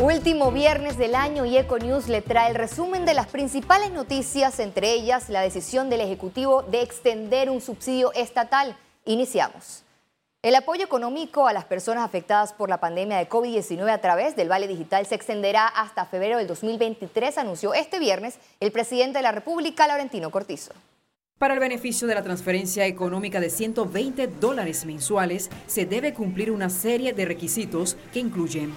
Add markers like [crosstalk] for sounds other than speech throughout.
Último viernes del año y Econews le trae el resumen de las principales noticias, entre ellas la decisión del Ejecutivo de extender un subsidio estatal. Iniciamos. El apoyo económico a las personas afectadas por la pandemia de COVID-19 a través del Vale Digital se extenderá hasta febrero del 2023, anunció este viernes el presidente de la República, Laurentino Cortizo. Para el beneficio de la transferencia económica de 120 dólares mensuales, se debe cumplir una serie de requisitos que incluyen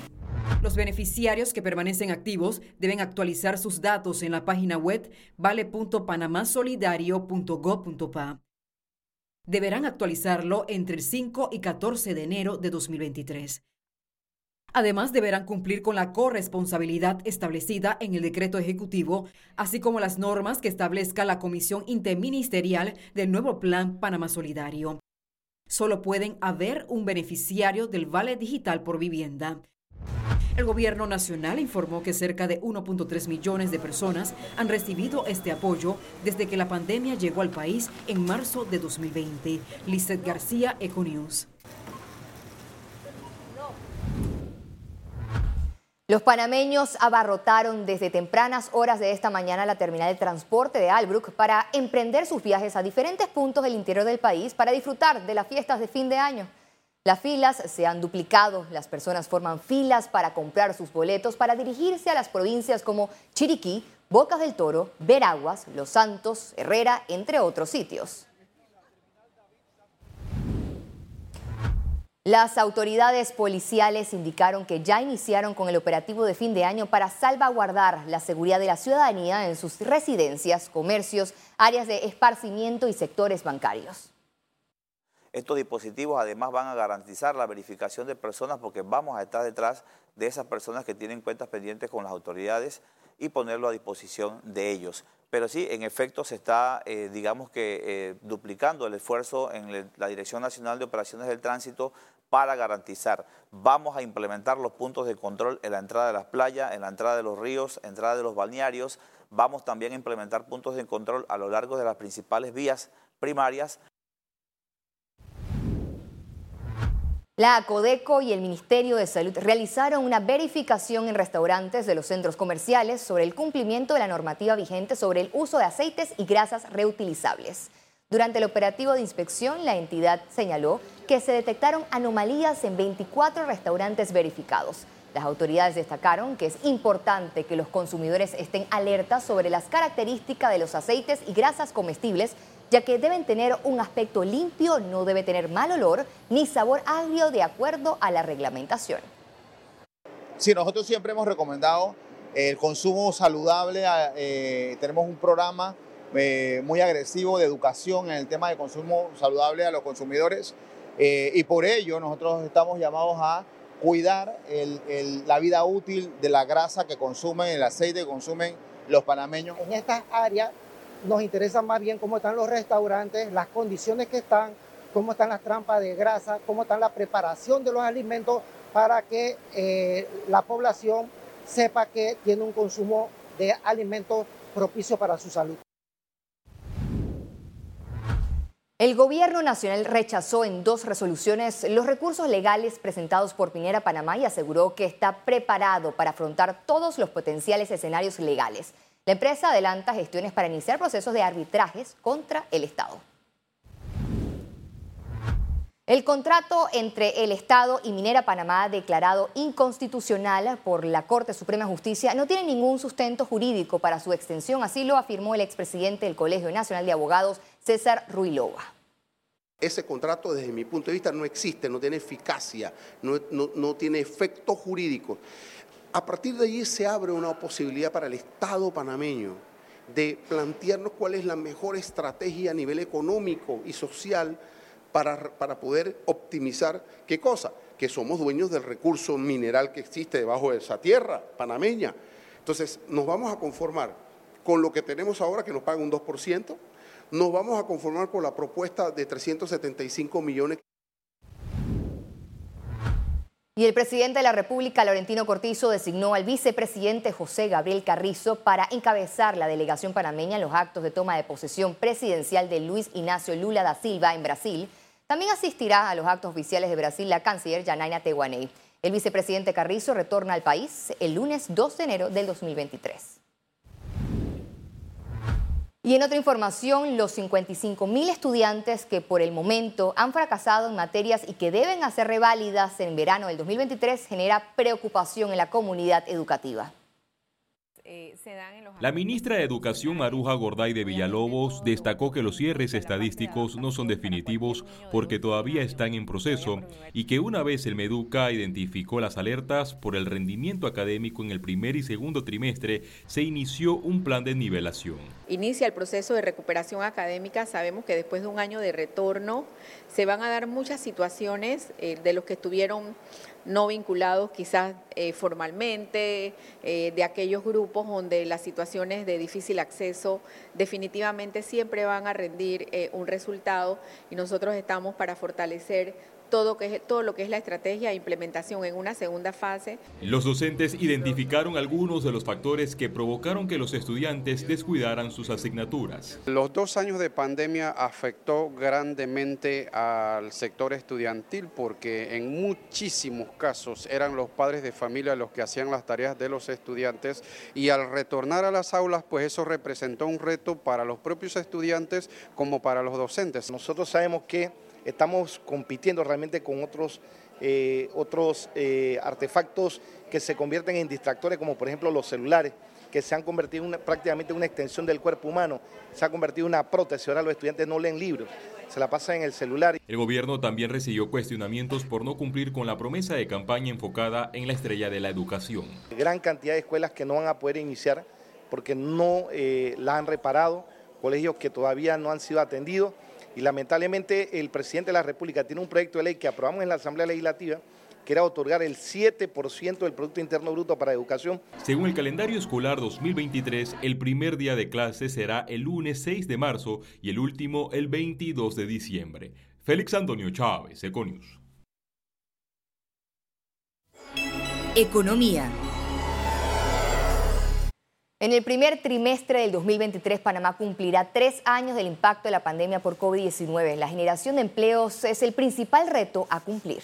los beneficiarios que permanecen activos deben actualizar sus datos en la página web vale.panamasolidario.gov.pa. Deberán actualizarlo entre el 5 y 14 de enero de 2023. Además, deberán cumplir con la corresponsabilidad establecida en el decreto ejecutivo, así como las normas que establezca la Comisión Interministerial del nuevo Plan Panamá Solidario. Solo pueden haber un beneficiario del Vale Digital por vivienda. El gobierno nacional informó que cerca de 1.3 millones de personas han recibido este apoyo desde que la pandemia llegó al país en marzo de 2020. Lizeth García, Econews. Los panameños abarrotaron desde tempranas horas de esta mañana la terminal de transporte de Albrook para emprender sus viajes a diferentes puntos del interior del país para disfrutar de las fiestas de fin de año. Las filas se han duplicado, las personas forman filas para comprar sus boletos para dirigirse a las provincias como Chiriquí, Bocas del Toro, Veraguas, Los Santos, Herrera, entre otros sitios. Las autoridades policiales indicaron que ya iniciaron con el operativo de fin de año para salvaguardar la seguridad de la ciudadanía en sus residencias, comercios, áreas de esparcimiento y sectores bancarios. Estos dispositivos además van a garantizar la verificación de personas porque vamos a estar detrás de esas personas que tienen cuentas pendientes con las autoridades y ponerlo a disposición de ellos. Pero sí, en efecto, se está, eh, digamos que, eh, duplicando el esfuerzo en la Dirección Nacional de Operaciones del Tránsito para garantizar. Vamos a implementar los puntos de control en la entrada de las playas, en la entrada de los ríos, entrada de los balnearios. Vamos también a implementar puntos de control a lo largo de las principales vías primarias La Codeco y el Ministerio de Salud realizaron una verificación en restaurantes de los centros comerciales sobre el cumplimiento de la normativa vigente sobre el uso de aceites y grasas reutilizables. Durante el operativo de inspección, la entidad señaló que se detectaron anomalías en 24 restaurantes verificados. Las autoridades destacaron que es importante que los consumidores estén alertas sobre las características de los aceites y grasas comestibles ya que deben tener un aspecto limpio, no debe tener mal olor ni sabor agrio de acuerdo a la reglamentación. Sí, nosotros siempre hemos recomendado el consumo saludable. Eh, tenemos un programa eh, muy agresivo de educación en el tema de consumo saludable a los consumidores eh, y por ello nosotros estamos llamados a cuidar la vida útil de la grasa que consumen, el aceite que consumen los panameños. En estas áreas nos interesa más bien cómo están los restaurantes, las condiciones que están, cómo están las trampas de grasa, cómo está la preparación de los alimentos para que eh, la población sepa que tiene un consumo de alimentos propicio para su salud. El gobierno nacional rechazó en dos resoluciones los recursos legales presentados por Pinera Panamá y aseguró que está preparado para afrontar todos los potenciales escenarios legales. La empresa adelanta gestiones para iniciar procesos de arbitrajes contra el Estado. El contrato entre el Estado y Minera Panamá, declarado inconstitucional por la Corte Suprema de Justicia, no tiene ningún sustento jurídico para su extensión, así lo afirmó el expresidente del Colegio Nacional de Abogados, César Ruilova. Ese contrato, desde mi punto de vista, no existe, no tiene eficacia, no, no tiene efecto jurídico. A partir de allí se abre una posibilidad para el Estado panameño de plantearnos cuál es la mejor estrategia a nivel económico y social para, para, poder optimizar qué cosa, que somos dueños del recurso mineral que existe debajo de esa tierra panameña. Entonces, nos vamos a conformar con lo que tenemos ahora, que nos paga un 2%, nos vamos a conformar con la propuesta de 375 millones. Y el presidente de la República, Laurentino Cortizo, designó al vicepresidente José Gabriel Carrizo para encabezar la delegación panameña en los actos de toma de posesión presidencial de Luis Ignacio Lula da Silva en Brasil. También asistirá a los actos oficiales de Brasil la canciller Janaina Tehuaney. El vicepresidente Carrizo retorna al país el lunes 2 de enero del 2023. Y en otra información, los 55 mil estudiantes que por el momento han fracasado en materias y que deben hacer reválidas en verano del 2023 genera preocupación en la comunidad educativa. Eh, la ministra de Educación Maruja Gorday de Villalobos destacó que los cierres estadísticos no son definitivos porque todavía están en proceso y que una vez el Meduca identificó las alertas por el rendimiento académico en el primer y segundo trimestre, se inició un plan de nivelación. Inicia el proceso de recuperación académica. Sabemos que después de un año de retorno se van a dar muchas situaciones eh, de los que estuvieron no vinculados quizás eh, formalmente, eh, de aquellos grupos donde las situaciones de difícil acceso definitivamente siempre van a rendir eh, un resultado. Y nosotros estamos para fortalecer todo, que todo lo que es la estrategia e implementación en una segunda fase. Los docentes identificaron algunos de los factores que provocaron que los estudiantes descuidaran sus asignaturas. Los dos años de pandemia afectó grandemente al sector estudiantil porque en muchísimos casos eran los padres de familia los que hacían las tareas de los estudiantes y al retornar a las aulas pues eso representó un reto para los propios estudiantes como para los docentes. Nosotros sabemos que estamos compitiendo realmente con otros, eh, otros eh, artefactos que se convierten en distractores, como por ejemplo los celulares, que se han convertido en prácticamente una extensión del cuerpo humano, se ha convertido en una prótesis, ahora los estudiantes no leen libros, se la pasan en el celular. El gobierno también recibió cuestionamientos por no cumplir con la promesa de campaña enfocada en la estrella de la educación. Gran cantidad de escuelas que no van a poder iniciar porque no eh, la han reparado, colegios que todavía no han sido atendidos y lamentablemente el presidente de la República tiene un proyecto de ley que aprobamos en la Asamblea Legislativa que era otorgar el 7% del Producto Interno Bruto para educación. Según el calendario escolar 2023, el primer día de clase será el lunes 6 de marzo y el último el 22 de diciembre. Félix Antonio Chávez, Econius. Economía. En el primer trimestre del 2023, Panamá cumplirá tres años del impacto de la pandemia por COVID-19. La generación de empleos es el principal reto a cumplir.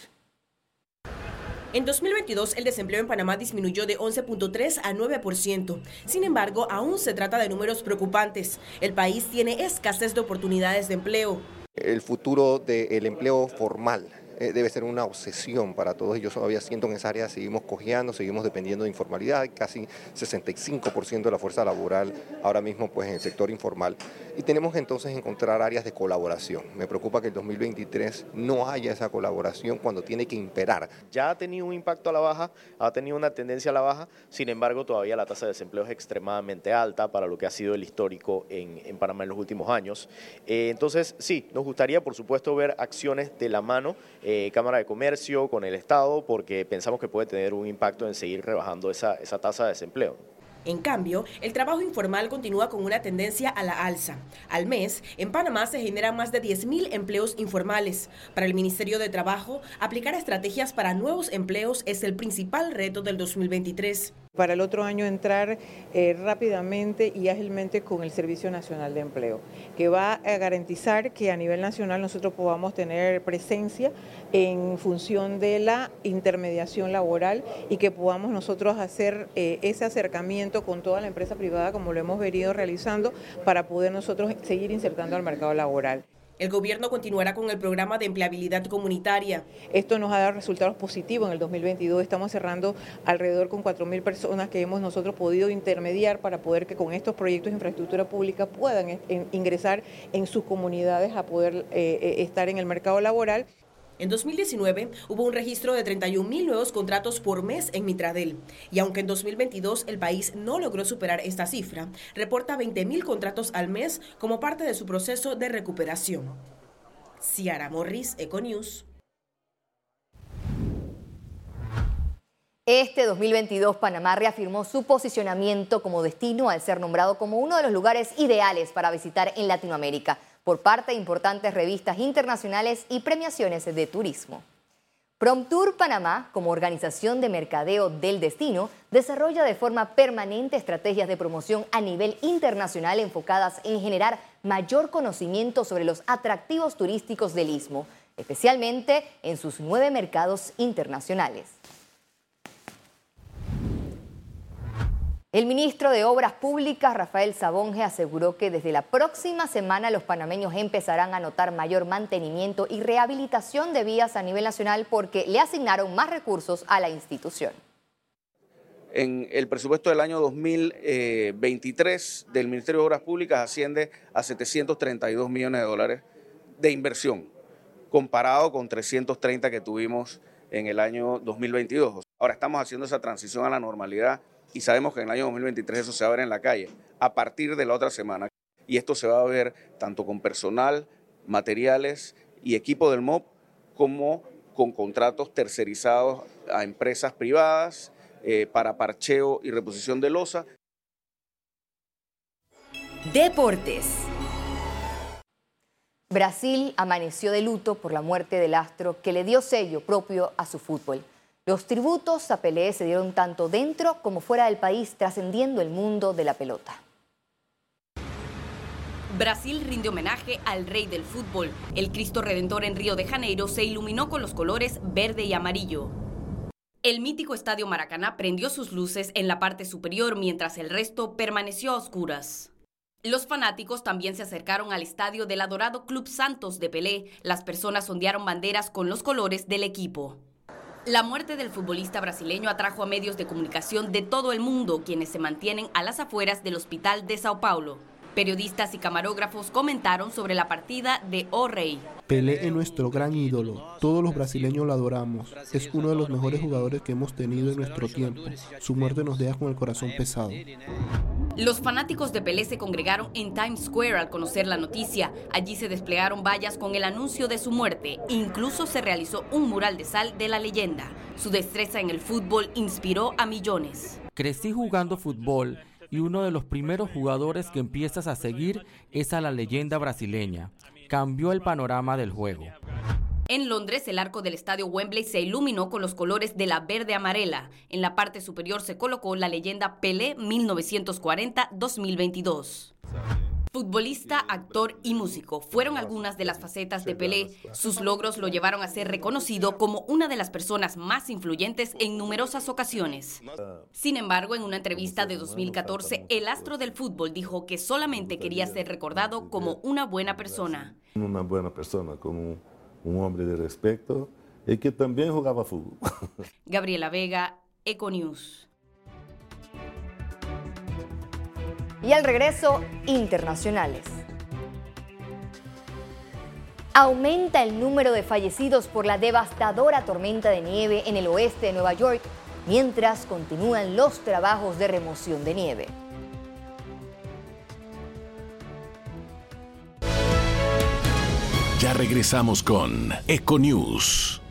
En 2022, el desempleo en Panamá disminuyó de 11.3 a 9%. Sin embargo, aún se trata de números preocupantes. El país tiene escasez de oportunidades de empleo. El futuro del empleo formal eh, debe ser una obsesión para todos ellos. Todavía siento en esa área seguimos cojeando, seguimos dependiendo de informalidad, casi 65% de la fuerza laboral ahora mismo pues en el sector informal. Y tenemos que entonces encontrar áreas de colaboración. Me preocupa que el 2023 no haya esa colaboración cuando tiene que imperar. Ya ha tenido un impacto a la baja, ha tenido una tendencia a la baja, sin embargo todavía la tasa de desempleo es extremadamente alta para lo que ha sido el histórico en, en Panamá en los últimos años. Eh, entonces sí, nos gustaría por supuesto ver acciones de la mano eh, Cámara de Comercio, con el Estado, porque pensamos que puede tener un impacto en seguir rebajando esa, esa tasa de desempleo. En cambio, el trabajo informal continúa con una tendencia a la alza. Al mes, en Panamá se generan más de 10.000 empleos informales. Para el Ministerio de Trabajo, aplicar estrategias para nuevos empleos es el principal reto del 2023 para el otro año entrar eh, rápidamente y ágilmente con el Servicio Nacional de Empleo, que va a garantizar que a nivel nacional nosotros podamos tener presencia en función de la intermediación laboral y que podamos nosotros hacer eh, ese acercamiento con toda la empresa privada como lo hemos venido realizando para poder nosotros seguir insertando al mercado laboral. El gobierno continuará con el programa de empleabilidad comunitaria. Esto nos ha dado resultados positivos en el 2022. Estamos cerrando alrededor con 4.000 personas que hemos nosotros podido intermediar para poder que con estos proyectos de infraestructura pública puedan ingresar en sus comunidades a poder eh, eh, estar en el mercado laboral. En 2019 hubo un registro de 31 mil nuevos contratos por mes en Mitradel. Y aunque en 2022 el país no logró superar esta cifra, reporta 20 mil contratos al mes como parte de su proceso de recuperación. Ciara Morris, Econews. Este 2022 Panamá reafirmó su posicionamiento como destino al ser nombrado como uno de los lugares ideales para visitar en Latinoamérica por parte de importantes revistas internacionales y premiaciones de turismo. PromTour Panamá, como organización de mercadeo del destino, desarrolla de forma permanente estrategias de promoción a nivel internacional enfocadas en generar mayor conocimiento sobre los atractivos turísticos del istmo, especialmente en sus nueve mercados internacionales. El ministro de Obras Públicas, Rafael Sabonge, aseguró que desde la próxima semana los panameños empezarán a notar mayor mantenimiento y rehabilitación de vías a nivel nacional porque le asignaron más recursos a la institución. En el presupuesto del año 2023 del Ministerio de Obras Públicas asciende a 732 millones de dólares de inversión, comparado con 330 que tuvimos en el año 2022. Ahora estamos haciendo esa transición a la normalidad y sabemos que en el año 2023 eso se va a ver en la calle a partir de la otra semana. Y esto se va a ver tanto con personal, materiales y equipo del MOP como con contratos tercerizados a empresas privadas eh, para parcheo y reposición de losa. Deportes. Brasil amaneció de luto por la muerte del astro que le dio sello propio a su fútbol. Los tributos a Pelé se dieron tanto dentro como fuera del país, trascendiendo el mundo de la pelota. Brasil rinde homenaje al rey del fútbol. El Cristo Redentor en Río de Janeiro se iluminó con los colores verde y amarillo. El mítico Estadio Maracaná prendió sus luces en la parte superior mientras el resto permaneció a oscuras. Los fanáticos también se acercaron al estadio del adorado Club Santos de Pelé. Las personas ondearon banderas con los colores del equipo. La muerte del futbolista brasileño atrajo a medios de comunicación de todo el mundo, quienes se mantienen a las afueras del hospital de Sao Paulo. Periodistas y camarógrafos comentaron sobre la partida de O. Pelé es nuestro gran ídolo. Todos los brasileños lo adoramos. Es uno de los mejores jugadores que hemos tenido en nuestro tiempo. Su muerte nos deja con el corazón pesado. Los fanáticos de Pelé se congregaron en Times Square al conocer la noticia. Allí se desplegaron vallas con el anuncio de su muerte. Incluso se realizó un mural de sal de la leyenda. Su destreza en el fútbol inspiró a millones. Crecí jugando fútbol y uno de los primeros jugadores que empiezas a seguir es a la leyenda brasileña. Cambió el panorama del juego. En Londres, el arco del estadio Wembley se iluminó con los colores de la verde amarela. En la parte superior se colocó la leyenda Pelé 1940-2022. Futbolista, actor y músico fueron algunas de las facetas de Pelé. Sus logros lo llevaron a ser reconocido como una de las personas más influyentes en numerosas ocasiones. Sin embargo, en una entrevista de 2014, el astro del fútbol dijo que solamente quería ser recordado como una buena persona. Una buena persona, como un hombre de respeto y que también jugaba fútbol. [laughs] Gabriela Vega, Econews. Y al regreso, internacionales. Aumenta el número de fallecidos por la devastadora tormenta de nieve en el oeste de Nueva York, mientras continúan los trabajos de remoción de nieve. Regresamos con Econews.